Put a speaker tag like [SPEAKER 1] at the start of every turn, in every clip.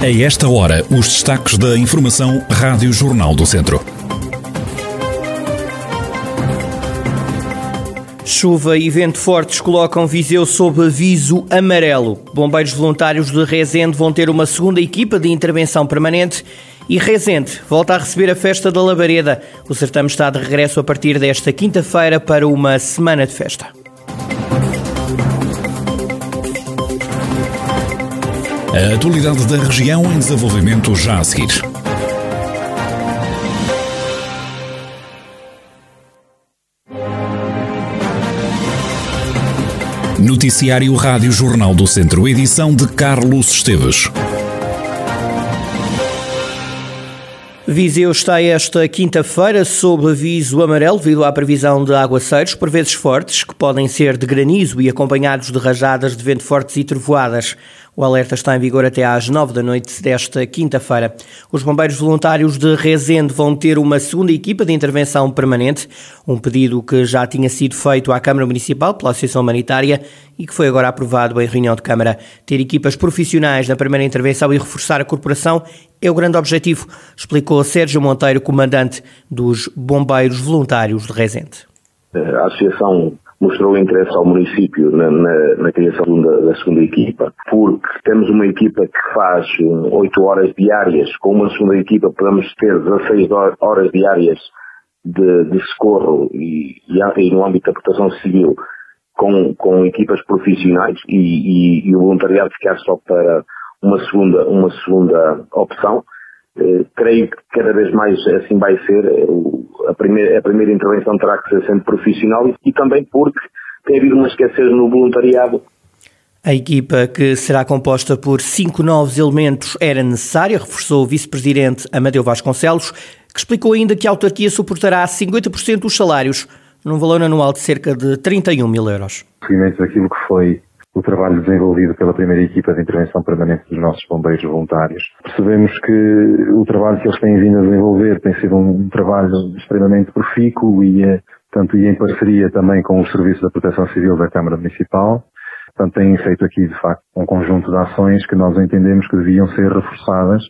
[SPEAKER 1] A esta hora, os destaques da Informação Rádio Jornal do Centro.
[SPEAKER 2] Chuva e vento fortes colocam Viseu sob aviso amarelo. Bombeiros voluntários de Rezende vão ter uma segunda equipa de intervenção permanente e Rezende volta a receber a festa da Labareda. O certame está de regresso a partir desta quinta-feira para uma semana de festa.
[SPEAKER 1] A atualidade da região em desenvolvimento já a seguir. Noticiário Rádio Jornal do Centro, edição de Carlos Esteves.
[SPEAKER 2] Viseu está esta quinta-feira sob aviso amarelo devido à previsão de aguaceiros, por vezes fortes, que podem ser de granizo e acompanhados de rajadas de vento fortes e trovoadas. O alerta está em vigor até às nove da noite desta quinta-feira. Os bombeiros voluntários de Rezende vão ter uma segunda equipa de intervenção permanente, um pedido que já tinha sido feito à Câmara Municipal pela Associação Humanitária e que foi agora aprovado em reunião de Câmara. Ter equipas profissionais na primeira intervenção e reforçar a corporação é o grande objetivo, explicou Sérgio Monteiro, comandante dos Bombeiros Voluntários de Rezende.
[SPEAKER 3] A Associação mostrou interesse ao município na, na, na criação da, da, segunda equipa, porque temos uma equipa que faz 8 horas diárias, com uma segunda equipa podemos ter 16 horas diárias de, de socorro e, e, no âmbito da proteção civil com, com equipas profissionais e, e, e o voluntariado ficar só para uma segunda, uma segunda opção. Eh, creio que cada vez mais assim vai ser. Eh, a, primeira, a primeira intervenção terá que ser sempre profissional e, e também porque tem havido uma esquecer no voluntariado
[SPEAKER 2] a equipa, que será composta por cinco novos elementos, era necessária, reforçou o vice-presidente Amadeu Vasconcelos, que explicou ainda que a autarquia suportará 50% dos salários, num valor anual de cerca de 31 mil euros.
[SPEAKER 4] Seguimento daquilo que foi o trabalho desenvolvido pela primeira equipa de intervenção permanente dos nossos bombeiros voluntários. Percebemos que o trabalho que eles têm vindo a desenvolver tem sido um trabalho extremamente profícuo e, eh, tanto e em parceria também com o Serviço da Proteção Civil da Câmara Municipal. Portanto, têm feito aqui, de facto, um conjunto de ações que nós entendemos que deviam ser reforçadas.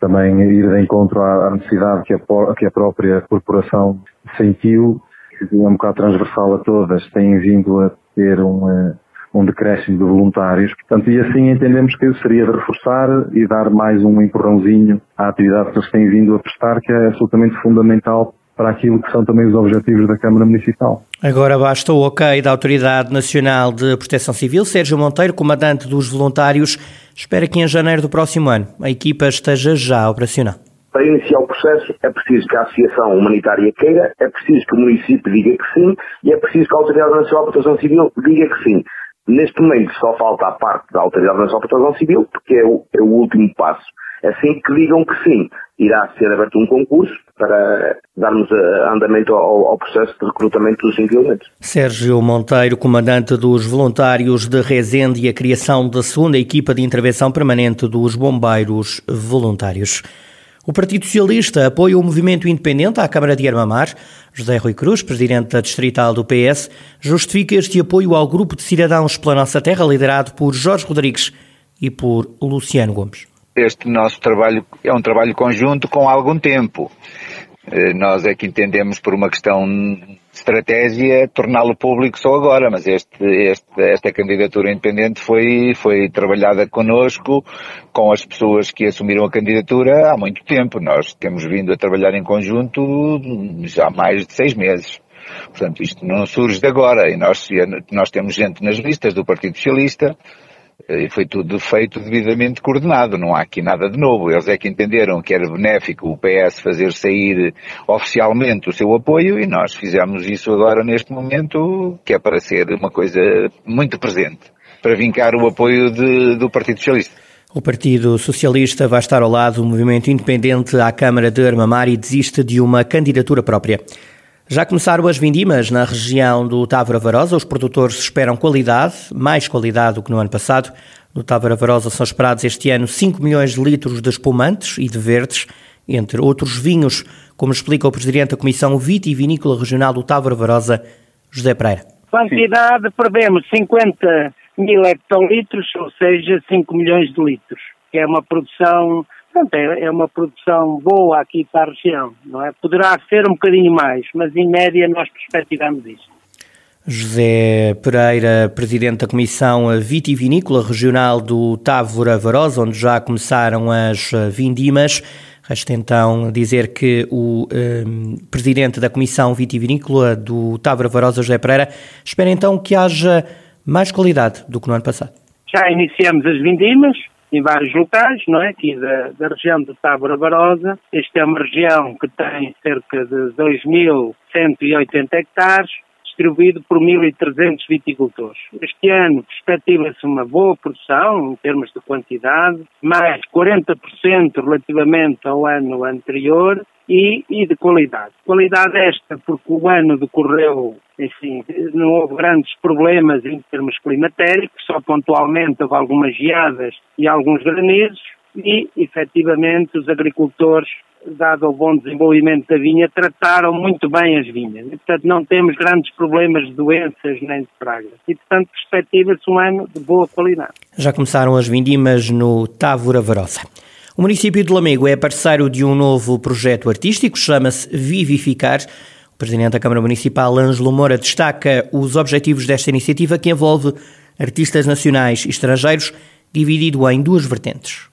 [SPEAKER 4] Também ir de encontro à necessidade que a, que a própria corporação sentiu, que é um bocado transversal a todas, têm vindo a ter uma, um decréscimo de voluntários. Portanto, e assim entendemos que seria de reforçar e dar mais um empurrãozinho à atividade que eles têm vindo a prestar, que é absolutamente fundamental para aquilo que são também os objetivos da Câmara Municipal.
[SPEAKER 2] Agora basta o ok da Autoridade Nacional de Proteção Civil. Sérgio Monteiro, comandante dos voluntários, espera que em janeiro do próximo ano a equipa esteja já operacional.
[SPEAKER 3] Para iniciar o processo é preciso que a Associação Humanitária queira, é preciso que o município diga que sim e é preciso que a Autoridade Nacional de Proteção Civil diga que sim. Neste momento só falta a parte da Autoridade Nacional de Proteção Civil, porque é o, é o último passo. Assim que digam que sim, irá ser aberto um concurso para darmos eh, andamento ao, ao, processo de recrutamento dos elementos.
[SPEAKER 2] Sérgio Monteiro, comandante dos voluntários de Rezende e a criação da segunda equipa de intervenção permanente dos bombeiros voluntários. O Partido Socialista apoia o movimento independente à Câmara de Armamar. José Rui Cruz, presidente da distrital do PS, justifica este apoio ao grupo de cidadãos pela nossa terra, liderado por Jorge Rodrigues e por Luciano Gomes.
[SPEAKER 5] Este nosso trabalho é um trabalho conjunto com algum tempo. Eh, nós é que entendemos por uma questão estratégia torná-lo público só agora, mas este, este, esta candidatura independente foi, foi trabalhada connosco, com as pessoas que assumiram a candidatura há muito tempo. Nós temos vindo a trabalhar em conjunto já há mais de seis meses. Portanto, isto não surge de agora e nós, nós temos gente nas listas do Partido Socialista, e foi tudo feito devidamente coordenado, não há aqui nada de novo. Eles é que entenderam que era benéfico o PS fazer sair oficialmente o seu apoio e nós fizemos isso agora neste momento, que é para ser uma coisa muito presente, para vincar o apoio de, do Partido Socialista.
[SPEAKER 2] O Partido Socialista vai estar ao lado do movimento independente à Câmara de Armamar e desiste de uma candidatura própria. Já começaram as vindimas na região do Távora Varosa. Os produtores esperam qualidade, mais qualidade do que no ano passado. No Távora Varosa são esperados este ano 5 milhões de litros de espumantes e de verdes, entre outros vinhos, como explica o Presidente da Comissão Vitivinícola Regional do Távora Varosa, José Pereira.
[SPEAKER 6] Quantidade, prevemos 50 mil hectolitros, ou seja, 5 milhões de litros. que é uma produção Portanto, é, é uma produção boa aqui para a região, não é? Poderá ser um bocadinho mais, mas em média nós perspectivamos isso.
[SPEAKER 2] José Pereira, Presidente da Comissão Vitivinícola Regional do Távora Varosa, onde já começaram as vindimas. Resta então dizer que o um, Presidente da Comissão Vitivinícola do Távora Varosa, José Pereira, espera então que haja mais qualidade do que no ano passado.
[SPEAKER 6] Já iniciamos as vindimas, em vários locais, não é? Aqui da, da região de Tábora Barosa. Esta é uma região que tem cerca de 2.180 hectares, distribuído por 1.300 viticultores. Este ano perspectiva-se uma boa produção em termos de quantidade, mais 40% relativamente ao ano anterior e, e, de qualidade. Qualidade esta porque o ano decorreu, enfim, não houve grandes problemas em termos climatéricos, só pontualmente houve algumas geadas e alguns granizos e, efetivamente, os agricultores dado o bom desenvolvimento da vinha, trataram muito bem as vinhas. E, portanto, não temos grandes problemas de doenças nem de pragas. E, portanto, perspectiva-se um ano de boa qualidade.
[SPEAKER 2] Já começaram as vindimas no Távora Varosa. O município de Lamego é parceiro de um novo projeto artístico, chama-se Vivificar. O presidente da Câmara Municipal, Ângelo Moura, destaca os objetivos desta iniciativa que envolve artistas nacionais e estrangeiros, dividido em duas vertentes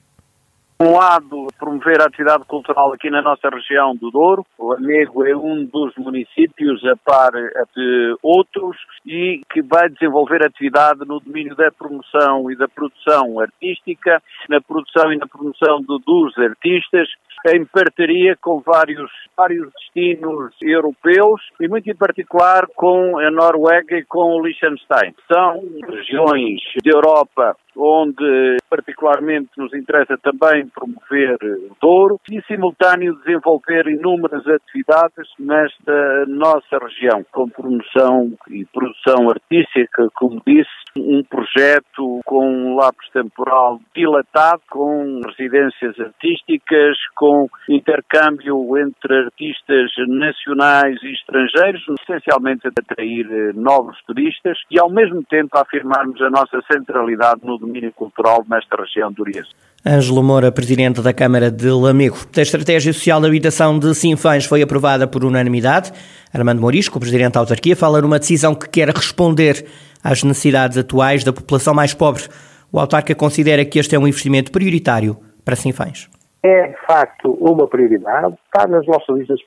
[SPEAKER 7] um lado, promover a atividade cultural aqui na nossa região do Douro. O Amego é um dos municípios a par de outros e que vai desenvolver atividade no domínio da promoção e da produção artística, na produção e na promoção do, dos artistas, em parceria com vários, vários destinos europeus e muito em particular com a Noruega e com o Liechtenstein. São regiões da Europa onde particularmente nos interessa também promover o Douro e, simultâneo, desenvolver inúmeras atividades nesta nossa região, com promoção e produção artística, como disse, um projeto com um lapso temporal dilatado, com residências artísticas, com intercâmbio entre artistas nacionais e estrangeiros, essencialmente a atrair novos turistas e, ao mesmo tempo, afirmarmos a nossa centralidade no domínio cultural nesta região do Oriente.
[SPEAKER 2] Ângelo Moura, Presidente da Câmara de Lamego. A Estratégia Social de Habitação de Sinfãs foi aprovada por unanimidade. Armando Morisco, Presidente da Autarquia, fala numa decisão que quer responder às necessidades atuais da população mais pobre. O autarca considera que este é um investimento prioritário para Sinfãs.
[SPEAKER 8] É, de facto, uma prioridade. Está nas nossas listas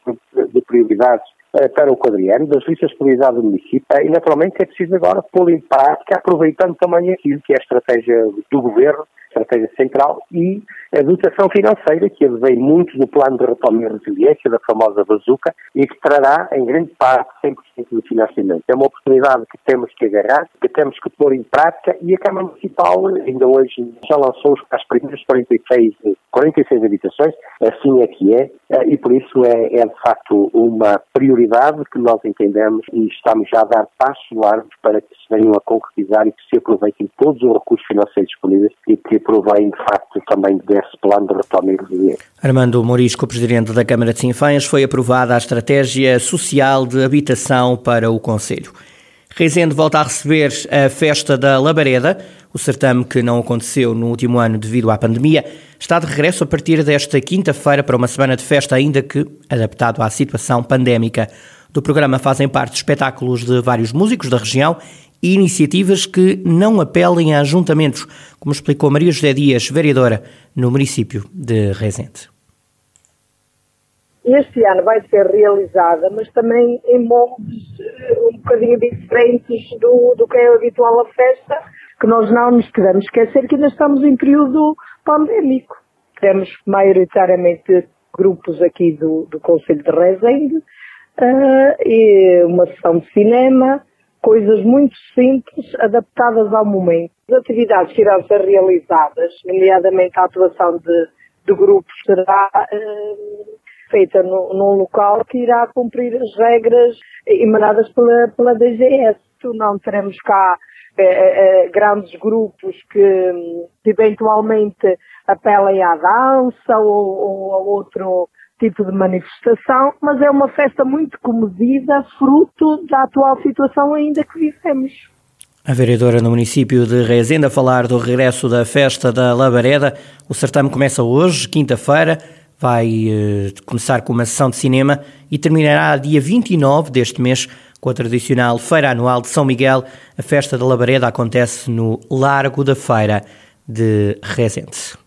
[SPEAKER 8] de prioridades para o quadriano, das listas de prioridade do município, e naturalmente é preciso agora pôr em prática, aproveitando também aquilo que é a estratégia do governo, estratégia central, e a dotação financeira, que vem muito no plano de retoma e resiliência, da famosa bazuca, e que trará, em grande parte, 100% do financiamento. É uma oportunidade que temos que agarrar, que temos que pôr em prática, e a Câmara Municipal, ainda hoje, já lançou as primeiras 46, 46 habitações, assim é que é, eh, e por isso é, é de facto uma prioridade que nós entendemos e estamos já a dar passos largos para que se venham a concretizar e que se aproveitem todos os recursos financeiros disponíveis e que aproveitem, de facto, também de esse plano de retoma e resiliência.
[SPEAKER 2] Armando Morisco, Presidente da Câmara de Sinfãs, foi aprovada a Estratégia Social de Habitação para o Conselho. Rezende volta a receber a Festa da Labareda. O certame, que não aconteceu no último ano devido à pandemia, está de regresso a partir desta quinta-feira para uma semana de festa, ainda que adaptado à situação pandémica. Do programa fazem parte espetáculos de vários músicos da região e iniciativas que não apelem a ajuntamentos, como explicou Maria José Dias, vereadora no município de Rezende.
[SPEAKER 9] Este ano vai ser realizada, mas também em moldes eh, um bocadinho diferentes do, do que é habitual a festa, que nós não nos podemos esquecer que ainda estamos em período pandémico. Temos maioritariamente grupos aqui do, do Conselho de Rezende, uh, e uma sessão de cinema, coisas muito simples, adaptadas ao momento. As atividades que irão ser realizadas, nomeadamente a atuação de, de grupos, será uh, feita no, num local que irá cumprir as regras emanadas pela, pela DGS. Não teremos cá eh, eh, grandes grupos que, que eventualmente apelem à dança ou, ou a outro tipo de manifestação, mas é uma festa muito comedida, fruto da atual situação ainda que vivemos.
[SPEAKER 2] A vereadora no município de Rezende a falar do regresso da festa da Labareda. O certame começa hoje, quinta-feira, vai eh, começar com uma sessão de cinema e terminará dia 29 deste mês com a tradicional Feira Anual de São Miguel. A festa da Labareda acontece no Largo da Feira de Rezende.